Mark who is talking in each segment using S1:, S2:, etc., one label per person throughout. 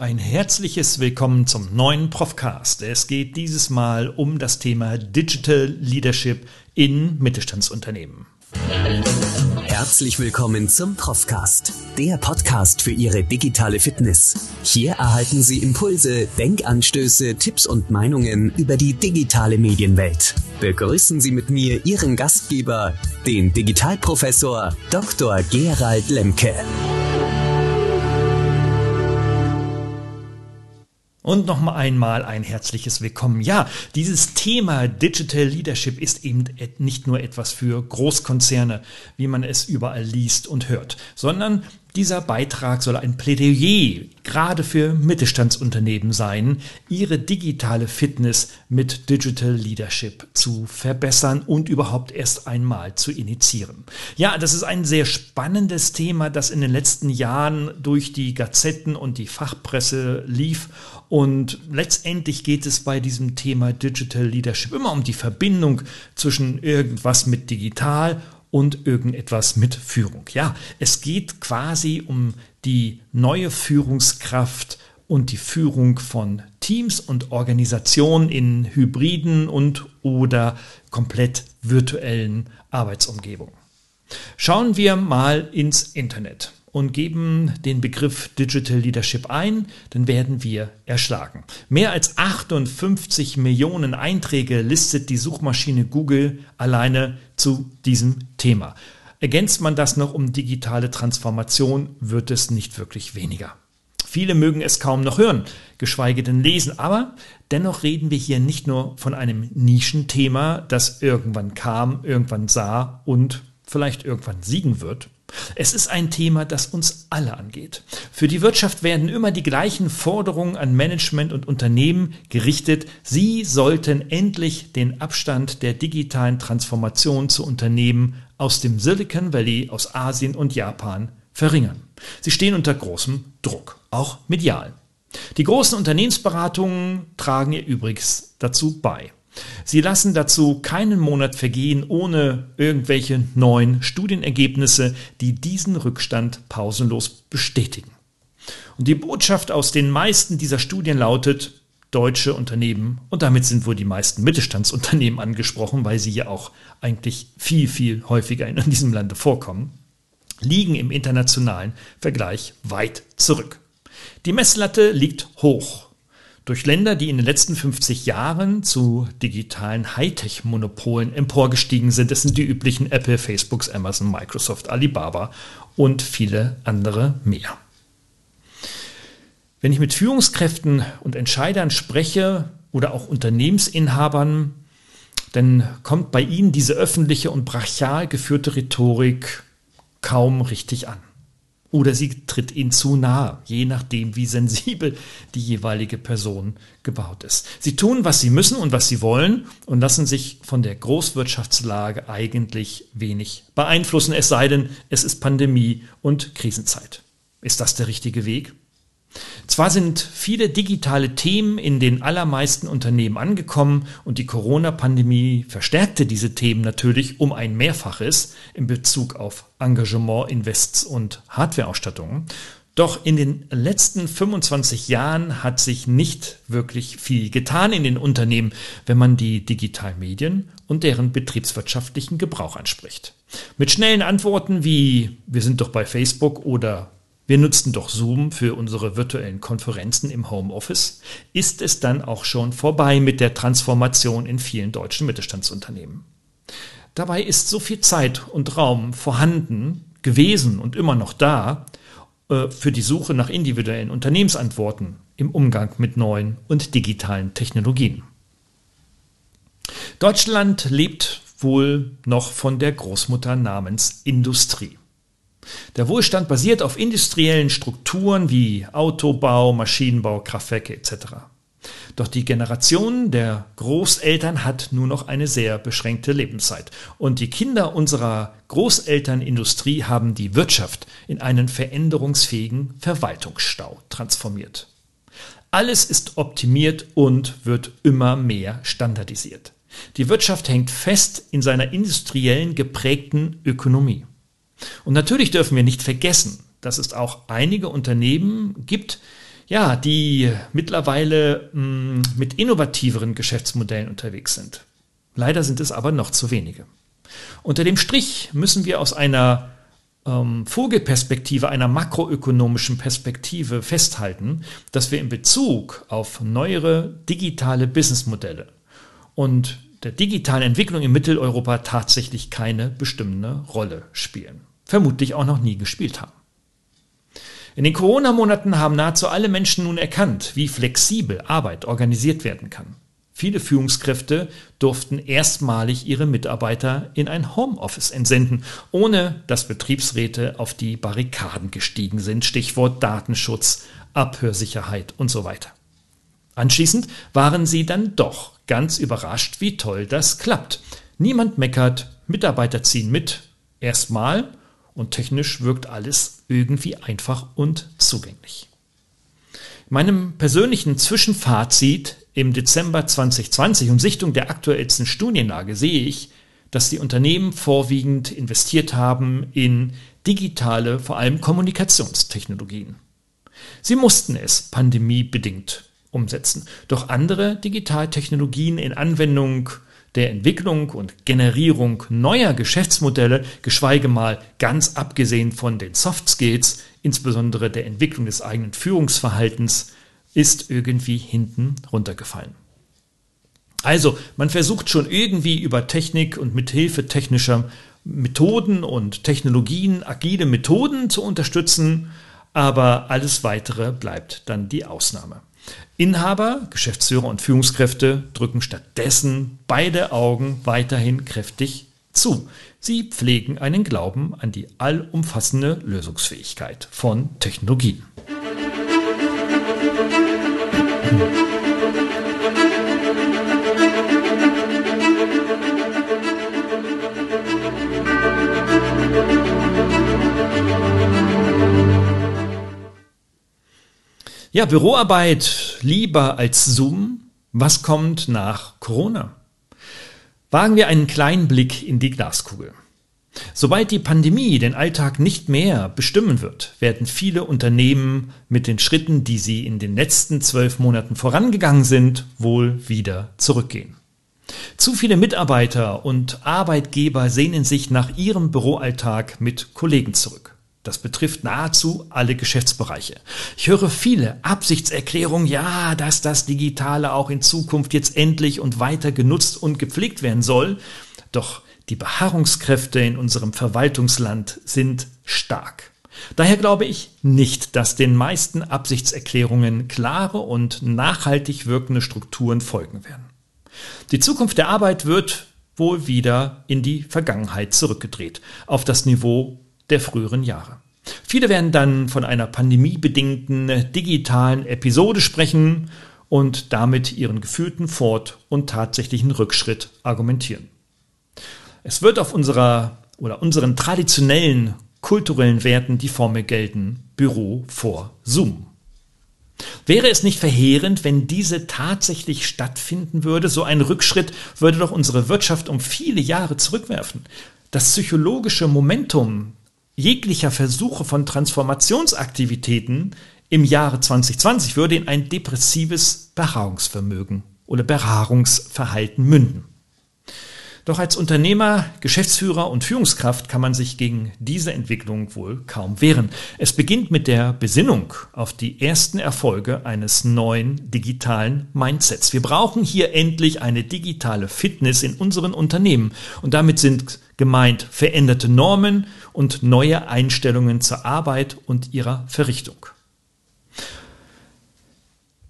S1: Ein herzliches Willkommen zum neuen Profcast. Es geht dieses Mal um das Thema Digital Leadership in Mittelstandsunternehmen.
S2: Herzlich willkommen zum Profcast, der Podcast für Ihre digitale Fitness. Hier erhalten Sie Impulse, Denkanstöße, Tipps und Meinungen über die digitale Medienwelt. Begrüßen Sie mit mir Ihren Gastgeber, den Digitalprofessor Dr. Gerald Lemke.
S1: Und noch mal einmal ein herzliches Willkommen. Ja, dieses Thema Digital Leadership ist eben nicht nur etwas für Großkonzerne, wie man es überall liest und hört, sondern dieser Beitrag soll ein Plädoyer gerade für Mittelstandsunternehmen sein, ihre digitale Fitness mit Digital Leadership zu verbessern und überhaupt erst einmal zu initiieren. Ja, das ist ein sehr spannendes Thema, das in den letzten Jahren durch die Gazetten und die Fachpresse lief. Und letztendlich geht es bei diesem Thema Digital Leadership immer um die Verbindung zwischen irgendwas mit digital und irgendetwas mit Führung. Ja, es geht quasi um die neue Führungskraft und die Führung von Teams und Organisationen in hybriden und oder komplett virtuellen Arbeitsumgebungen. Schauen wir mal ins Internet und geben den Begriff Digital Leadership ein, dann werden wir erschlagen. Mehr als 58 Millionen Einträge listet die Suchmaschine Google alleine zu diesem Thema. Ergänzt man das noch um digitale Transformation, wird es nicht wirklich weniger. Viele mögen es kaum noch hören, geschweige denn lesen, aber dennoch reden wir hier nicht nur von einem Nischenthema, das irgendwann kam, irgendwann sah und vielleicht irgendwann siegen wird, es ist ein Thema, das uns alle angeht. Für die Wirtschaft werden immer die gleichen Forderungen an Management und Unternehmen gerichtet. Sie sollten endlich den Abstand der digitalen Transformation zu Unternehmen aus dem Silicon Valley, aus Asien und Japan verringern. Sie stehen unter großem Druck, auch medial. Die großen Unternehmensberatungen tragen ihr übrigens dazu bei. Sie lassen dazu keinen Monat vergehen ohne irgendwelche neuen Studienergebnisse, die diesen Rückstand pausenlos bestätigen. Und die Botschaft aus den meisten dieser Studien lautet, deutsche Unternehmen, und damit sind wohl die meisten Mittelstandsunternehmen angesprochen, weil sie ja auch eigentlich viel, viel häufiger in diesem Lande vorkommen, liegen im internationalen Vergleich weit zurück. Die Messlatte liegt hoch durch Länder, die in den letzten 50 Jahren zu digitalen Hightech-Monopolen emporgestiegen sind. Es sind die üblichen Apple, Facebooks, Amazon, Microsoft, Alibaba und viele andere mehr. Wenn ich mit Führungskräften und Entscheidern spreche oder auch Unternehmensinhabern, dann kommt bei ihnen diese öffentliche und brachial geführte Rhetorik kaum richtig an oder sie tritt ihnen zu nahe, je nachdem, wie sensibel die jeweilige Person gebaut ist. Sie tun, was sie müssen und was sie wollen und lassen sich von der Großwirtschaftslage eigentlich wenig beeinflussen, es sei denn, es ist Pandemie und Krisenzeit. Ist das der richtige Weg? Zwar sind viele digitale Themen in den allermeisten Unternehmen angekommen und die Corona-Pandemie verstärkte diese Themen natürlich um ein Mehrfaches in Bezug auf Engagement, Invests und Hardwareausstattungen. Doch in den letzten 25 Jahren hat sich nicht wirklich viel getan in den Unternehmen, wenn man die digitalen Medien und deren betriebswirtschaftlichen Gebrauch anspricht. Mit schnellen Antworten wie wir sind doch bei Facebook oder wir nutzten doch Zoom für unsere virtuellen Konferenzen im Homeoffice, ist es dann auch schon vorbei mit der Transformation in vielen deutschen Mittelstandsunternehmen. Dabei ist so viel Zeit und Raum vorhanden, gewesen und immer noch da äh, für die Suche nach individuellen Unternehmensantworten im Umgang mit neuen und digitalen Technologien. Deutschland lebt wohl noch von der Großmutter namens Industrie. Der Wohlstand basiert auf industriellen Strukturen wie Autobau, Maschinenbau, Kraftwerke etc. Doch die Generation der Großeltern hat nur noch eine sehr beschränkte Lebenszeit. Und die Kinder unserer Großelternindustrie haben die Wirtschaft in einen veränderungsfähigen Verwaltungsstau transformiert. Alles ist optimiert und wird immer mehr standardisiert. Die Wirtschaft hängt fest in seiner industriellen geprägten Ökonomie. Und natürlich dürfen wir nicht vergessen, dass es auch einige Unternehmen gibt, ja, die mittlerweile mh, mm, mit innovativeren Geschäftsmodellen unterwegs sind. Leider sind es aber noch zu wenige. Unter dem Strich müssen wir aus einer ähm, Vogelperspektive, einer makroökonomischen Perspektive festhalten, dass wir in Bezug auf neuere digitale Businessmodelle und der digitalen Entwicklung in Mitteleuropa tatsächlich keine bestimmende Rolle spielen. Vermutlich auch noch nie gespielt haben. In den Corona-Monaten haben nahezu alle Menschen nun erkannt, wie flexibel Arbeit organisiert werden kann. Viele Führungskräfte durften erstmalig ihre Mitarbeiter in ein Homeoffice entsenden, ohne dass Betriebsräte auf die Barrikaden gestiegen sind. Stichwort Datenschutz, Abhörsicherheit und so weiter. Anschließend waren sie dann doch ganz überrascht, wie toll das klappt. Niemand meckert, Mitarbeiter ziehen mit, erstmal und technisch wirkt alles irgendwie einfach und zugänglich. In meinem persönlichen Zwischenfazit im Dezember 2020 und Sichtung der aktuellsten Studienlage sehe ich, dass die Unternehmen vorwiegend investiert haben in digitale, vor allem Kommunikationstechnologien. Sie mussten es pandemiebedingt umsetzen. Doch andere Digitaltechnologien in Anwendung der Entwicklung und Generierung neuer Geschäftsmodelle, geschweige mal ganz abgesehen von den Soft Skills, insbesondere der Entwicklung des eigenen Führungsverhaltens, ist irgendwie hinten runtergefallen. Also, man versucht schon irgendwie über Technik und mithilfe technischer Methoden und Technologien agile Methoden zu unterstützen, aber alles weitere bleibt dann die Ausnahme. Inhaber, Geschäftsführer und Führungskräfte drücken stattdessen beide Augen weiterhin kräftig zu. Sie pflegen einen Glauben an die allumfassende Lösungsfähigkeit von Technologien. Ja, Büroarbeit lieber als Zoom. Was kommt nach Corona? Wagen wir einen kleinen Blick in die Glaskugel. Sobald die Pandemie den Alltag nicht mehr bestimmen wird, werden viele Unternehmen mit den Schritten, die sie in den letzten zwölf Monaten vorangegangen sind, wohl wieder zurückgehen. Zu viele Mitarbeiter und Arbeitgeber sehnen sich nach ihrem Büroalltag mit Kollegen zurück. Das betrifft nahezu alle Geschäftsbereiche. Ich höre viele Absichtserklärungen, ja, dass das Digitale auch in Zukunft jetzt endlich und weiter genutzt und gepflegt werden soll. Doch die Beharrungskräfte in unserem Verwaltungsland sind stark. Daher glaube ich nicht, dass den meisten Absichtserklärungen klare und nachhaltig wirkende Strukturen folgen werden. Die Zukunft der Arbeit wird wohl wieder in die Vergangenheit zurückgedreht, auf das Niveau der früheren Jahre. Viele werden dann von einer pandemiebedingten digitalen Episode sprechen und damit ihren gefühlten Fort- und tatsächlichen Rückschritt argumentieren. Es wird auf unserer oder unseren traditionellen kulturellen Werten die Formel gelten, Büro vor Zoom. Wäre es nicht verheerend, wenn diese tatsächlich stattfinden würde? So ein Rückschritt würde doch unsere Wirtschaft um viele Jahre zurückwerfen. Das psychologische Momentum jeglicher Versuche von Transformationsaktivitäten im Jahre 2020 würde in ein depressives Beharrungsvermögen oder Beharrungsverhalten münden. Doch als Unternehmer, Geschäftsführer und Führungskraft kann man sich gegen diese Entwicklung wohl kaum wehren. Es beginnt mit der Besinnung auf die ersten Erfolge eines neuen digitalen Mindsets. Wir brauchen hier endlich eine digitale Fitness in unseren Unternehmen und damit sind gemeint veränderte Normen und neue Einstellungen zur Arbeit und ihrer Verrichtung.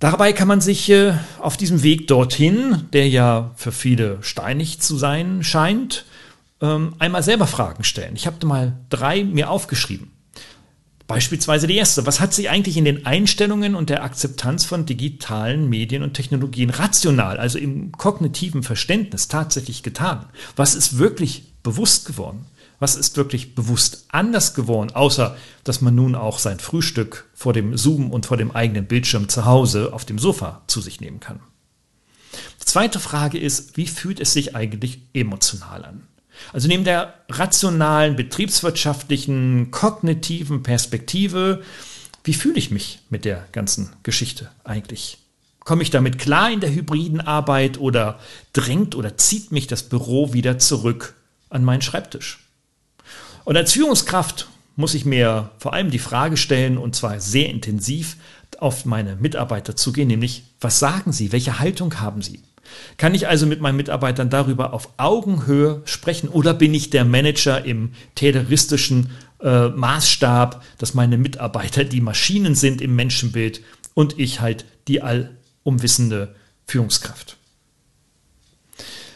S1: Dabei kann man sich äh, auf diesem Weg dorthin, der ja für viele steinig zu sein scheint, ähm, einmal selber Fragen stellen. Ich habe mal drei mir aufgeschrieben. Beispielsweise die erste. Was hat sich eigentlich in den Einstellungen und der Akzeptanz von digitalen Medien und Technologien rational, also im kognitiven Verständnis tatsächlich getan? Was ist wirklich bewusst geworden? Was ist wirklich bewusst anders geworden, außer dass man nun auch sein Frühstück vor dem Zoom und vor dem eigenen Bildschirm zu Hause auf dem Sofa zu sich nehmen kann? Die zweite Frage ist, wie fühlt es sich eigentlich emotional an? Also neben der rationalen, betriebswirtschaftlichen, kognitiven Perspektive Wie fühle ich mich mit der ganzen Geschichte eigentlich? Komme ich damit klar in der hybriden Arbeit oder drängt oder zieht mich das Büro wieder zurück an meinen Schreibtisch? Und als Führungskraft muss ich mir vor allem die Frage stellen, und zwar sehr intensiv auf meine Mitarbeiter zugehen, nämlich, was sagen sie? Welche Haltung haben sie? Kann ich also mit meinen Mitarbeitern darüber auf Augenhöhe sprechen oder bin ich der Manager im terroristischen äh, Maßstab, dass meine Mitarbeiter die Maschinen sind im Menschenbild und ich halt die allumwissende Führungskraft?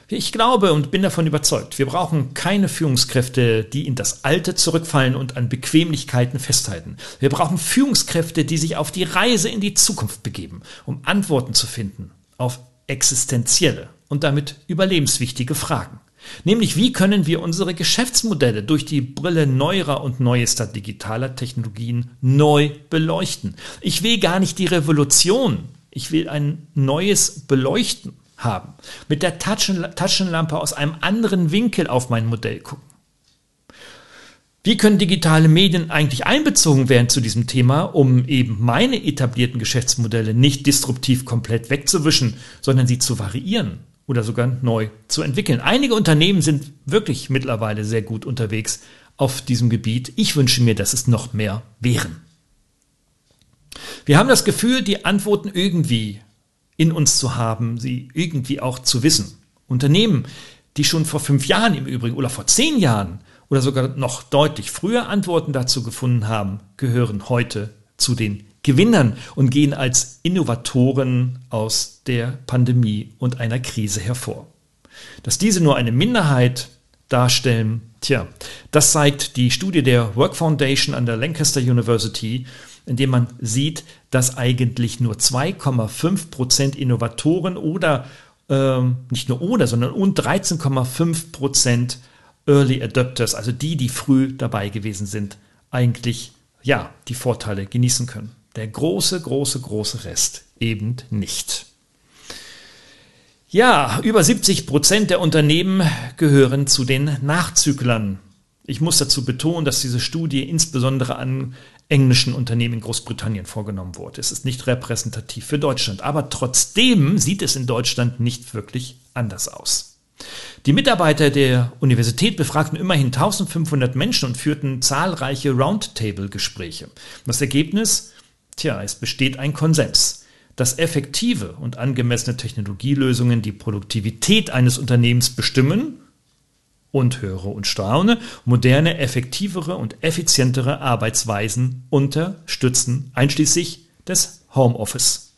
S1: Ich glaube und bin davon überzeugt, wir brauchen keine Führungskräfte, die in das Alte zurückfallen und an Bequemlichkeiten festhalten. Wir brauchen Führungskräfte, die sich auf die Reise in die Zukunft begeben, um Antworten zu finden auf existenzielle und damit überlebenswichtige Fragen. Nämlich, wie können wir unsere Geschäftsmodelle durch die Brille neuerer und neuester digitaler Technologien neu beleuchten? Ich will gar nicht die Revolution, ich will ein neues Beleuchten haben. Mit der Taschenlampe aus einem anderen Winkel auf mein Modell gucken. Wie können digitale Medien eigentlich einbezogen werden zu diesem Thema, um eben meine etablierten Geschäftsmodelle nicht disruptiv komplett wegzuwischen, sondern sie zu variieren oder sogar neu zu entwickeln? Einige Unternehmen sind wirklich mittlerweile sehr gut unterwegs auf diesem Gebiet. Ich wünsche mir, dass es noch mehr wären. Wir haben das Gefühl, die Antworten irgendwie in uns zu haben, sie irgendwie auch zu wissen. Unternehmen, die schon vor fünf Jahren im Übrigen oder vor zehn Jahren oder sogar noch deutlich früher Antworten dazu gefunden haben, gehören heute zu den Gewinnern und gehen als Innovatoren aus der Pandemie und einer Krise hervor. Dass diese nur eine Minderheit darstellen, tja, das zeigt die Studie der Work Foundation an der Lancaster University, indem man sieht, dass eigentlich nur 2,5 Prozent Innovatoren oder ähm, nicht nur oder, sondern und 13,5 Prozent Early Adopters, also die, die früh dabei gewesen sind, eigentlich ja die Vorteile genießen können. Der große, große, große Rest eben nicht. Ja, über 70 Prozent der Unternehmen gehören zu den Nachzüglern. Ich muss dazu betonen, dass diese Studie insbesondere an englischen Unternehmen in Großbritannien vorgenommen wurde. Es ist nicht repräsentativ für Deutschland, aber trotzdem sieht es in Deutschland nicht wirklich anders aus. Die Mitarbeiter der Universität befragten immerhin 1500 Menschen und führten zahlreiche Roundtable-Gespräche. Das Ergebnis? Tja, es besteht ein Konsens, dass effektive und angemessene Technologielösungen die Produktivität eines Unternehmens bestimmen und höre und staune, moderne, effektivere und effizientere Arbeitsweisen unterstützen, einschließlich des Homeoffice.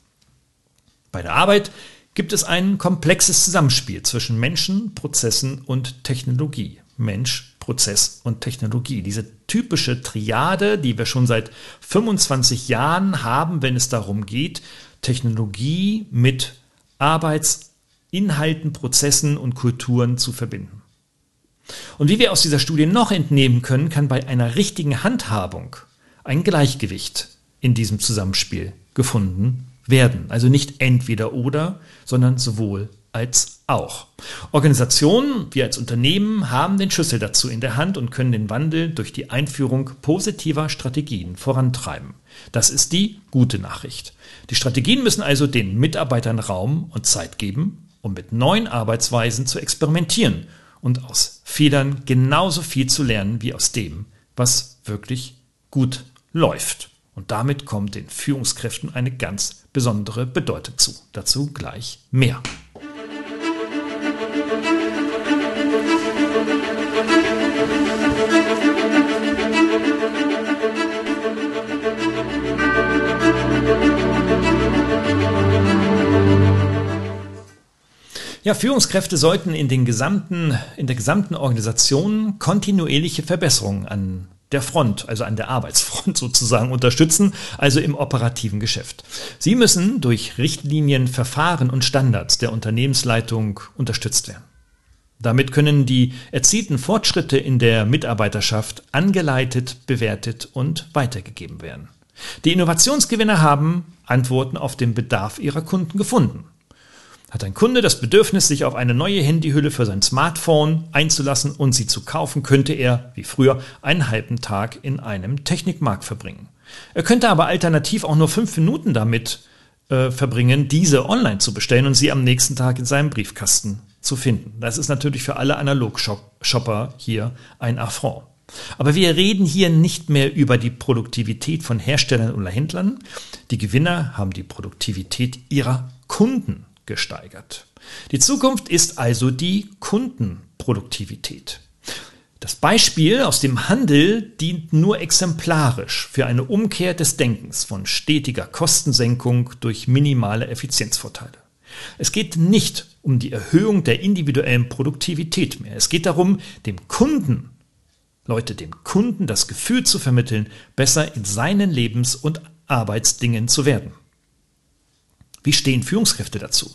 S1: Bei der Arbeit gibt es ein komplexes Zusammenspiel zwischen Menschen, Prozessen und Technologie. Mensch, Prozess und Technologie. Diese typische Triade, die wir schon seit 25 Jahren haben, wenn es darum geht, Technologie mit Arbeitsinhalten, Prozessen und Kulturen zu verbinden. Und wie wir aus dieser Studie noch entnehmen können, kann bei einer richtigen Handhabung ein Gleichgewicht in diesem Zusammenspiel gefunden werden. Also nicht entweder oder, sondern sowohl als auch. Organisationen, wir als Unternehmen haben den Schlüssel dazu in der Hand und können den Wandel durch die Einführung positiver Strategien vorantreiben. Das ist die gute Nachricht. Die Strategien müssen also den Mitarbeitern Raum und Zeit geben, um mit neuen Arbeitsweisen zu experimentieren und aus Fehlern genauso viel zu lernen wie aus dem, was wirklich gut läuft. Und damit kommt den Führungskräften eine ganz besondere Bedeutung zu. Dazu gleich mehr. Ja, Führungskräfte sollten in, den gesamten, in der gesamten Organisation kontinuierliche Verbesserungen an der Front, also an der Arbeitsfront sozusagen unterstützen, also im operativen Geschäft. Sie müssen durch Richtlinien, Verfahren und Standards der Unternehmensleitung unterstützt werden. Damit können die erzielten Fortschritte in der Mitarbeiterschaft angeleitet, bewertet und weitergegeben werden. Die Innovationsgewinner haben Antworten auf den Bedarf ihrer Kunden gefunden. Hat ein Kunde das Bedürfnis, sich auf eine neue Handyhülle für sein Smartphone einzulassen und sie zu kaufen, könnte er, wie früher, einen halben Tag in einem Technikmarkt verbringen. Er könnte aber alternativ auch nur fünf Minuten damit äh, verbringen, diese online zu bestellen und sie am nächsten Tag in seinem Briefkasten zu finden. Das ist natürlich für alle Analog-Shopper hier ein Affront. Aber wir reden hier nicht mehr über die Produktivität von Herstellern oder Händlern. Die Gewinner haben die Produktivität ihrer Kunden gesteigert. Die Zukunft ist also die Kundenproduktivität. Das Beispiel aus dem Handel dient nur exemplarisch für eine Umkehr des Denkens von stetiger Kostensenkung durch minimale Effizienzvorteile. Es geht nicht um die Erhöhung der individuellen Produktivität mehr. Es geht darum, dem Kunden, Leute, dem Kunden das Gefühl zu vermitteln, besser in seinen Lebens- und Arbeitsdingen zu werden. Wie stehen Führungskräfte dazu?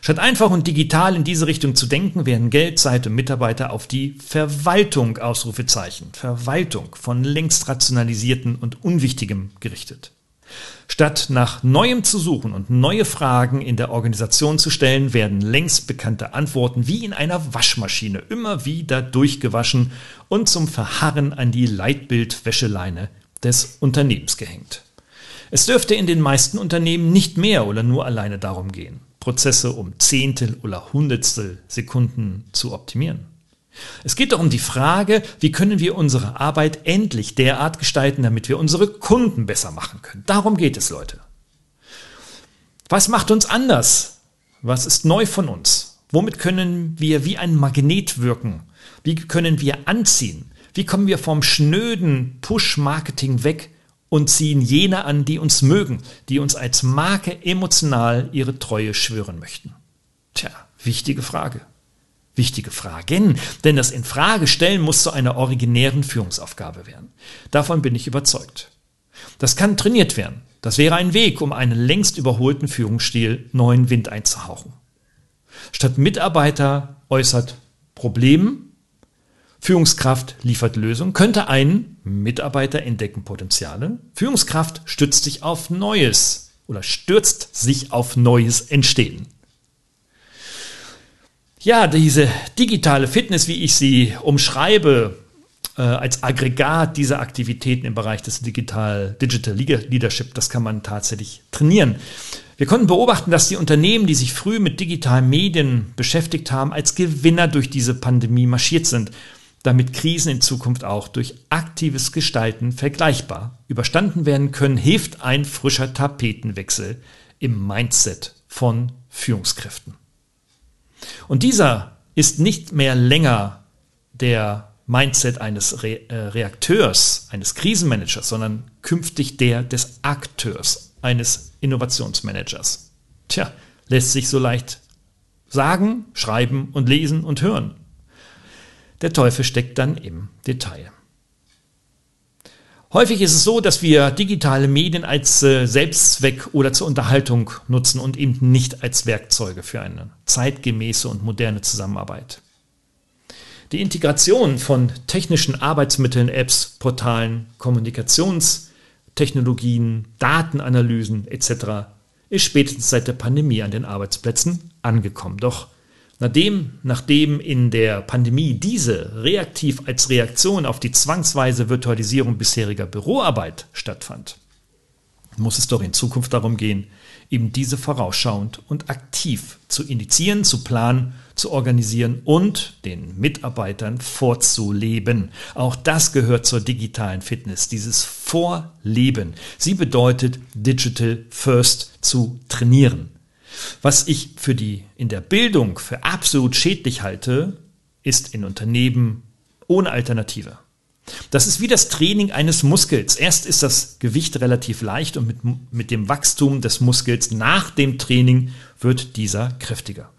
S1: Statt einfach und digital in diese Richtung zu denken, werden Geld, Zeit und Mitarbeiter auf die Verwaltung Ausrufezeichen, Verwaltung von längst rationalisierten und Unwichtigem gerichtet. Statt nach Neuem zu suchen und neue Fragen in der Organisation zu stellen, werden längst bekannte Antworten wie in einer Waschmaschine immer wieder durchgewaschen und zum Verharren an die Leitbildwäscheleine des Unternehmens gehängt. Es dürfte in den meisten Unternehmen nicht mehr oder nur alleine darum gehen, Prozesse um Zehntel oder Hundertstel Sekunden zu optimieren. Es geht doch um die Frage, wie können wir unsere Arbeit endlich derart gestalten, damit wir unsere Kunden besser machen können. Darum geht es, Leute. Was macht uns anders? Was ist neu von uns? Womit können wir wie ein Magnet wirken? Wie können wir anziehen? Wie kommen wir vom schnöden Push-Marketing weg und ziehen jene an, die uns mögen, die uns als Marke emotional ihre Treue schwören möchten? Tja, wichtige Frage wichtige Fragen, denn das Infrage stellen muss zu einer originären Führungsaufgabe werden. Davon bin ich überzeugt. Das kann trainiert werden. Das wäre ein Weg, um einen längst überholten Führungsstil neuen Wind einzuhauchen. Statt Mitarbeiter äußert Problem, Führungskraft liefert Lösung, könnte ein Mitarbeiter entdecken Potenziale, Führungskraft stützt sich auf Neues oder stürzt sich auf Neues Entstehen. Ja, diese digitale Fitness, wie ich sie umschreibe, äh, als Aggregat dieser Aktivitäten im Bereich des Digital, Digital Leadership, das kann man tatsächlich trainieren. Wir konnten beobachten, dass die Unternehmen, die sich früh mit digitalen Medien beschäftigt haben, als Gewinner durch diese Pandemie marschiert sind, damit Krisen in Zukunft auch durch aktives Gestalten vergleichbar überstanden werden können, hilft ein frischer Tapetenwechsel im Mindset von Führungskräften. Und dieser ist nicht mehr länger der Mindset eines Re äh, Reakteurs, eines Krisenmanagers, sondern künftig der des Akteurs, eines Innovationsmanagers. Tja, lässt sich so leicht sagen, schreiben und lesen und hören. Der Teufel steckt dann im Detail. Häufig ist es so, dass wir digitale Medien als äh, Selbstzweck oder zur Unterhaltung nutzen und eben nicht als Werkzeuge für eine zeitgemäße und moderne Zusammenarbeit. Die Integration von technischen Arbeitsmitteln, Apps, Portalen, Kommunikationstechnologien, Datenanalysen etc. ist spätestens seit der Pandemie an den Arbeitsplätzen angekommen. Doch Nachdem, nachdem in der Pandemie diese reaktiv als Reaktion auf die zwangsweise Virtualisierung bisheriger Büroarbeit stattfand, muss es doch in Zukunft darum gehen, eben diese vorausschauend und aktiv zu initiieren, zu planen, zu organisieren und den Mitarbeitern vorzuleben. Auch das gehört zur digitalen Fitness, dieses Vorleben. Sie bedeutet Digital First zu trainieren. Was ich für die in der Bildung für absolut schädlich halte, ist in Unternehmen ohne Alternative. Das ist wie das Training eines Muskels. Erst ist das Gewicht relativ leicht und mit, mit dem Wachstum des Muskels nach dem Training wird dieser kräftiger.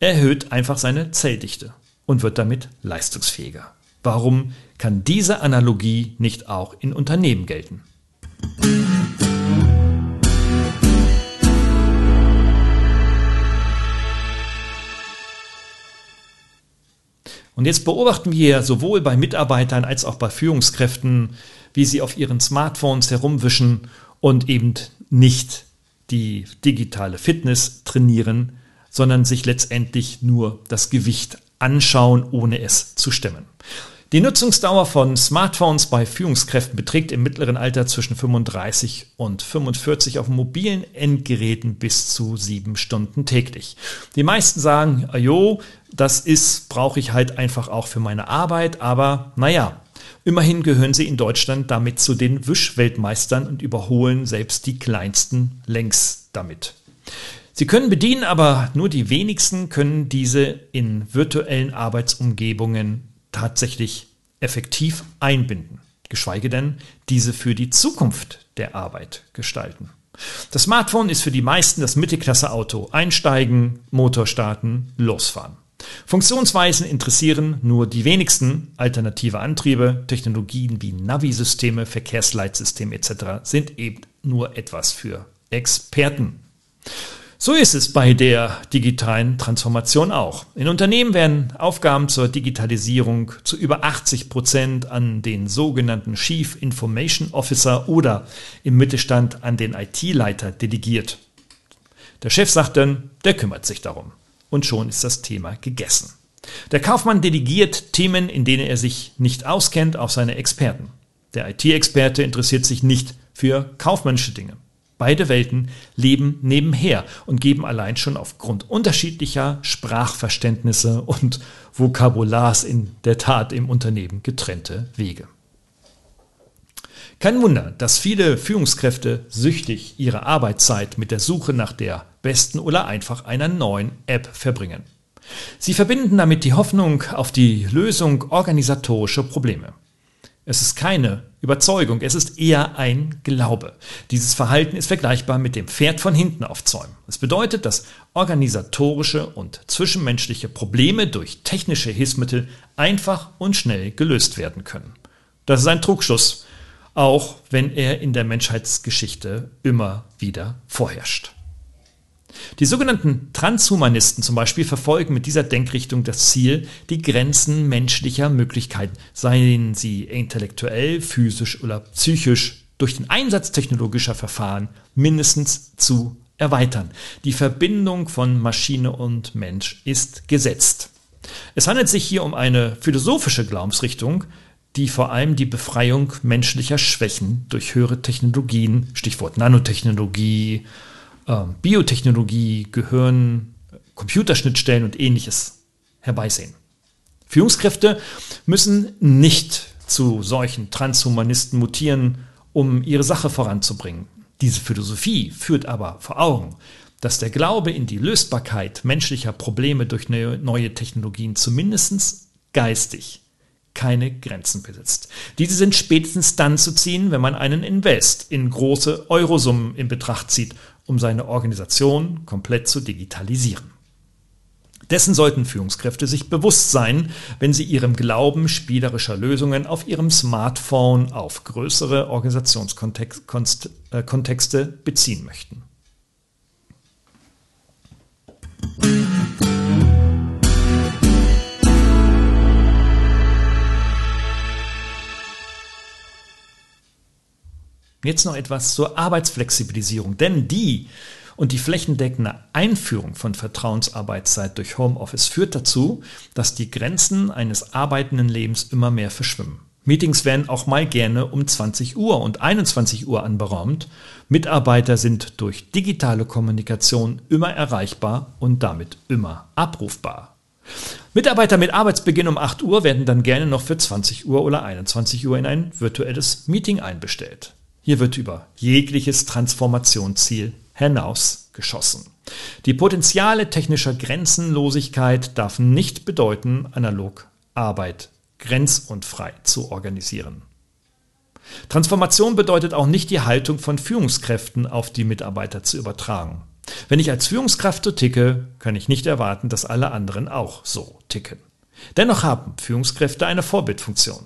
S1: Er erhöht einfach seine Zelldichte und wird damit leistungsfähiger. Warum kann diese Analogie nicht auch in Unternehmen gelten? Und jetzt beobachten wir sowohl bei Mitarbeitern als auch bei Führungskräften, wie sie auf ihren Smartphones herumwischen und eben nicht die digitale Fitness trainieren, sondern sich letztendlich nur das Gewicht anschauen, ohne es zu stemmen. Die Nutzungsdauer von Smartphones bei Führungskräften beträgt im mittleren Alter zwischen 35 und 45 auf mobilen Endgeräten bis zu sieben Stunden täglich. Die meisten sagen, ajo, das ist, brauche ich halt einfach auch für meine Arbeit, aber naja, immerhin gehören sie in Deutschland damit zu den Wischweltmeistern und überholen selbst die kleinsten längst damit. Sie können bedienen, aber nur die wenigsten können diese in virtuellen Arbeitsumgebungen tatsächlich effektiv einbinden, geschweige denn diese für die Zukunft der Arbeit gestalten. Das Smartphone ist für die meisten das Mittelklasse-Auto. Einsteigen, Motor starten, losfahren. Funktionsweisen interessieren nur die wenigsten. Alternative Antriebe, Technologien wie Navi-Systeme, Verkehrsleitsysteme etc. sind eben nur etwas für Experten. So ist es bei der digitalen Transformation auch. In Unternehmen werden Aufgaben zur Digitalisierung zu über 80 Prozent an den sogenannten Chief Information Officer oder im Mittelstand an den IT-Leiter delegiert. Der Chef sagt dann, der kümmert sich darum. Und schon ist das Thema gegessen. Der Kaufmann delegiert Themen, in denen er sich nicht auskennt, auf seine Experten. Der IT-Experte interessiert sich nicht für kaufmännische Dinge. Beide Welten leben nebenher und geben allein schon aufgrund unterschiedlicher Sprachverständnisse und Vokabulars in der Tat im Unternehmen getrennte Wege. Kein Wunder, dass viele Führungskräfte süchtig ihre Arbeitszeit mit der Suche nach der besten oder einfach einer neuen App verbringen. Sie verbinden damit die Hoffnung auf die Lösung organisatorischer Probleme. Es ist keine Überzeugung, es ist eher ein Glaube. Dieses Verhalten ist vergleichbar mit dem Pferd von hinten aufzäumen. Es bedeutet, dass organisatorische und zwischenmenschliche Probleme durch technische Hilfsmittel einfach und schnell gelöst werden können. Das ist ein Trugschluss, auch wenn er in der Menschheitsgeschichte immer wieder vorherrscht. Die sogenannten Transhumanisten zum Beispiel verfolgen mit dieser Denkrichtung das Ziel, die Grenzen menschlicher Möglichkeiten, seien sie intellektuell, physisch oder psychisch, durch den Einsatz technologischer Verfahren mindestens zu erweitern. Die Verbindung von Maschine und Mensch ist gesetzt. Es handelt sich hier um eine philosophische Glaubensrichtung, die vor allem die Befreiung menschlicher Schwächen durch höhere Technologien, Stichwort Nanotechnologie, ähm, Biotechnologie, Gehirn, Computerschnittstellen und ähnliches herbeisehen. Führungskräfte müssen nicht zu solchen Transhumanisten mutieren, um ihre Sache voranzubringen. Diese Philosophie führt aber vor Augen, dass der Glaube in die Lösbarkeit menschlicher Probleme durch neue Technologien zumindest geistig keine Grenzen besitzt. Diese sind spätestens dann zu ziehen, wenn man einen Invest in große Eurosummen in Betracht zieht um seine Organisation komplett zu digitalisieren. Dessen sollten Führungskräfte sich bewusst sein, wenn sie ihrem Glauben spielerischer Lösungen auf ihrem Smartphone auf größere Organisationskontexte äh, beziehen möchten. Jetzt noch etwas zur Arbeitsflexibilisierung, denn die und die flächendeckende Einführung von Vertrauensarbeitszeit durch Homeoffice führt dazu, dass die Grenzen eines arbeitenden Lebens immer mehr verschwimmen. Meetings werden auch mal gerne um 20 Uhr und 21 Uhr anberaumt. Mitarbeiter sind durch digitale Kommunikation immer erreichbar und damit immer abrufbar. Mitarbeiter mit Arbeitsbeginn um 8 Uhr werden dann gerne noch für 20 Uhr oder 21 Uhr in ein virtuelles Meeting einbestellt. Hier wird über jegliches Transformationsziel hinaus geschossen. Die Potenziale technischer Grenzenlosigkeit darf nicht bedeuten, analog Arbeit grenz- und frei zu organisieren. Transformation bedeutet auch nicht die Haltung von Führungskräften auf die Mitarbeiter zu übertragen. Wenn ich als Führungskraft so ticke, kann ich nicht erwarten, dass alle anderen auch so ticken. Dennoch haben Führungskräfte eine Vorbildfunktion.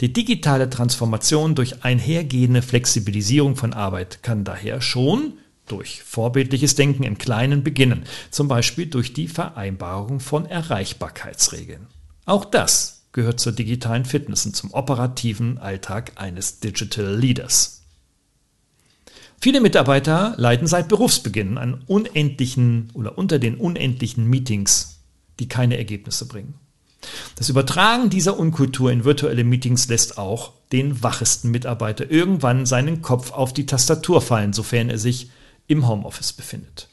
S1: Die digitale Transformation durch einhergehende Flexibilisierung von Arbeit kann daher schon durch vorbildliches Denken im Kleinen beginnen, zum Beispiel durch die Vereinbarung von Erreichbarkeitsregeln. Auch das gehört zur digitalen Fitness und zum operativen Alltag eines Digital Leaders. Viele Mitarbeiter leiden seit Berufsbeginn an unendlichen oder unter den unendlichen Meetings, die keine Ergebnisse bringen. Das Übertragen dieser Unkultur in virtuelle Meetings lässt auch den wachesten Mitarbeiter irgendwann seinen Kopf auf die Tastatur fallen, sofern er sich im Homeoffice befindet.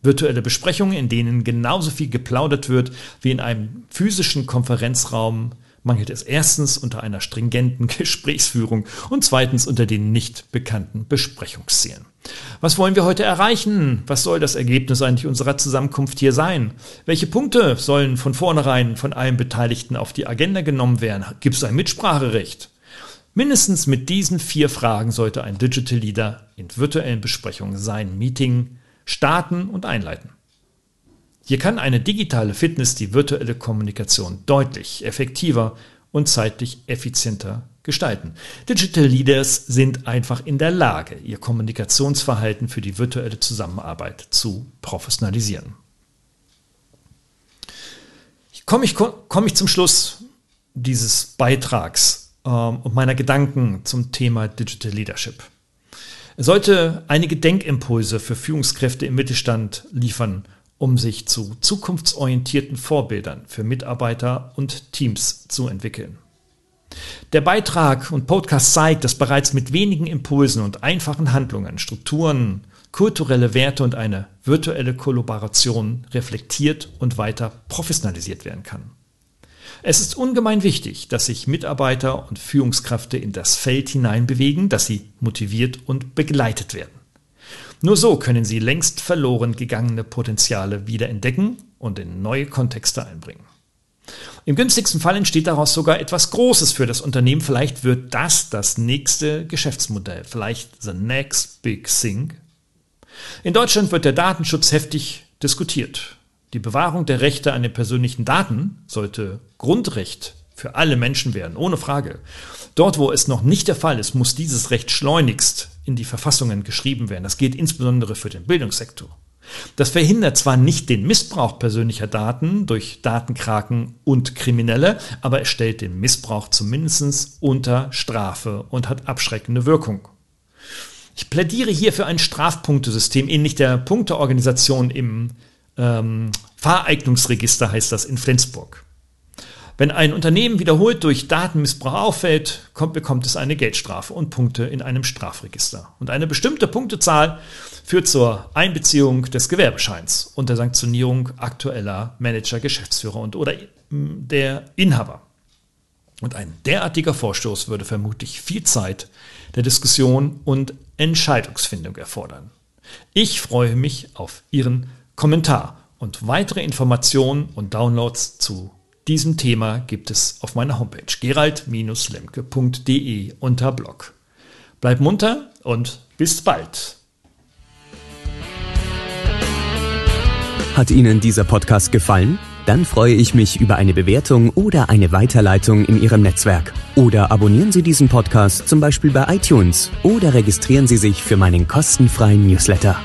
S1: Virtuelle Besprechungen, in denen genauso viel geplaudert wird wie in einem physischen Konferenzraum, mangelt es erstens unter einer stringenten Gesprächsführung und zweitens unter den nicht bekannten Besprechungszielen. Was wollen wir heute erreichen? Was soll das Ergebnis eigentlich unserer Zusammenkunft hier sein? Welche Punkte sollen von vornherein von allen Beteiligten auf die Agenda genommen werden? Gibt es ein Mitspracherecht? Mindestens mit diesen vier Fragen sollte ein Digital Leader in virtuellen Besprechungen sein Meeting starten und einleiten. Hier kann eine digitale Fitness die virtuelle Kommunikation deutlich effektiver und zeitlich effizienter gestalten. Digital Leaders sind einfach in der Lage, ihr Kommunikationsverhalten für die virtuelle Zusammenarbeit zu professionalisieren. Komme ich, komme ich zum Schluss dieses Beitrags ähm, und meiner Gedanken zum Thema Digital Leadership. Er sollte einige Denkimpulse für Führungskräfte im Mittelstand liefern, um sich zu zukunftsorientierten Vorbildern für Mitarbeiter und Teams zu entwickeln. Der Beitrag und Podcast zeigt, dass bereits mit wenigen Impulsen und einfachen Handlungen Strukturen, kulturelle Werte und eine virtuelle Kollaboration reflektiert und weiter professionalisiert werden kann. Es ist ungemein wichtig, dass sich Mitarbeiter und Führungskräfte in das Feld hineinbewegen, dass sie motiviert und begleitet werden. Nur so können sie längst verloren gegangene Potenziale wieder entdecken und in neue Kontexte einbringen. Im günstigsten Fall entsteht daraus sogar etwas Großes für das Unternehmen. Vielleicht wird das das nächste Geschäftsmodell, vielleicht the next big thing. In Deutschland wird der Datenschutz heftig diskutiert. Die Bewahrung der Rechte an den persönlichen Daten sollte Grundrecht für alle Menschen werden, ohne Frage. Dort, wo es noch nicht der Fall ist, muss dieses Recht schleunigst in die Verfassungen geschrieben werden. Das gilt insbesondere für den Bildungssektor. Das verhindert zwar nicht den Missbrauch persönlicher Daten durch Datenkraken und Kriminelle, aber es stellt den Missbrauch zumindest unter Strafe und hat abschreckende Wirkung. Ich plädiere hier für ein Strafpunktesystem ähnlich der Punkteorganisation im ähm, Fahreignungsregister heißt das in Flensburg. Wenn ein Unternehmen wiederholt durch Datenmissbrauch auffällt, kommt, bekommt es eine Geldstrafe und Punkte in einem Strafregister. Und eine bestimmte Punktezahl führt zur Einbeziehung des Gewerbescheins und der Sanktionierung aktueller Manager, Geschäftsführer und oder mm, der Inhaber. Und ein derartiger Vorstoß würde vermutlich viel Zeit der Diskussion und Entscheidungsfindung erfordern. Ich freue mich auf Ihren Kommentar und weitere Informationen und Downloads zu diesem Thema gibt es auf meiner Homepage gerald-lemke.de unter Blog. Bleib munter und bis bald.
S2: Hat Ihnen dieser Podcast gefallen? Dann freue ich mich über eine Bewertung oder eine Weiterleitung in Ihrem Netzwerk. Oder abonnieren Sie diesen Podcast zum Beispiel bei iTunes oder registrieren Sie sich für meinen kostenfreien Newsletter.